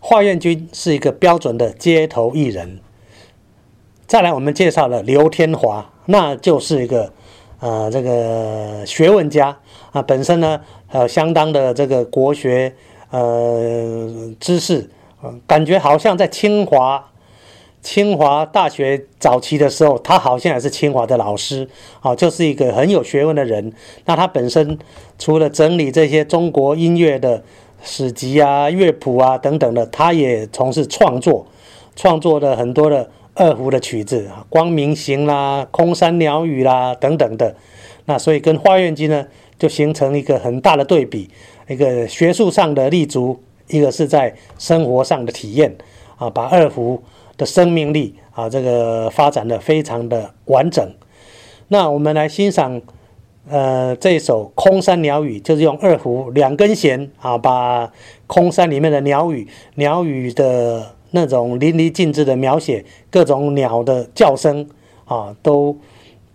华苑君是一个标准的街头艺人。再来，我们介绍了刘天华，那就是一个呃这个学问家啊，本身呢呃相当的这个国学呃知识，感觉好像在清华清华大学早期的时候，他好像也是清华的老师啊，就是一个很有学问的人。那他本身除了整理这些中国音乐的史籍啊、乐谱啊等等的，他也从事创作，创作了很多的。二胡的曲子，《光明行》啦，《空山鸟语》啦等等的，那所以跟花苑机呢就形成一个很大的对比，一个学术上的立足，一个是在生活上的体验啊，把二胡的生命力啊这个发展的非常的完整。那我们来欣赏呃这首《空山鸟语》，就是用二胡两根弦啊，把空山里面的鸟语鸟语的。那种淋漓尽致的描写，各种鸟的叫声啊，都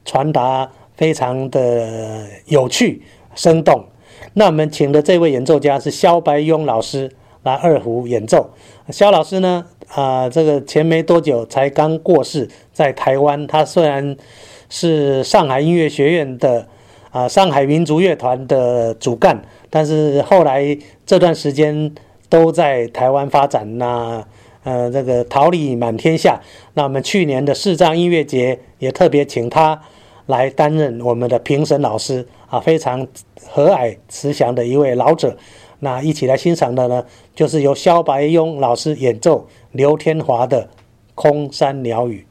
传达非常的有趣生动。那我们请的这位演奏家是肖白庸老师来二胡演奏。肖老师呢，啊，这个前没多久才刚过世，在台湾。他虽然是上海音乐学院的啊，上海民族乐团的主干，但是后来这段时间都在台湾发展那。呃，这个桃李满天下。那我们去年的视障音乐节也特别请他来担任我们的评审老师啊，非常和蔼慈祥的一位老者。那一起来欣赏的呢，就是由肖白庸老师演奏刘天华的《空山鸟语》。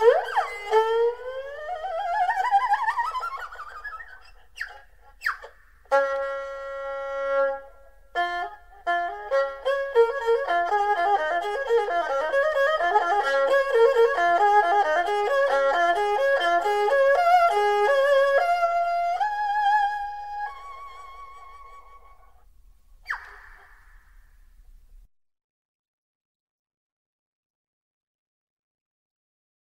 Woo!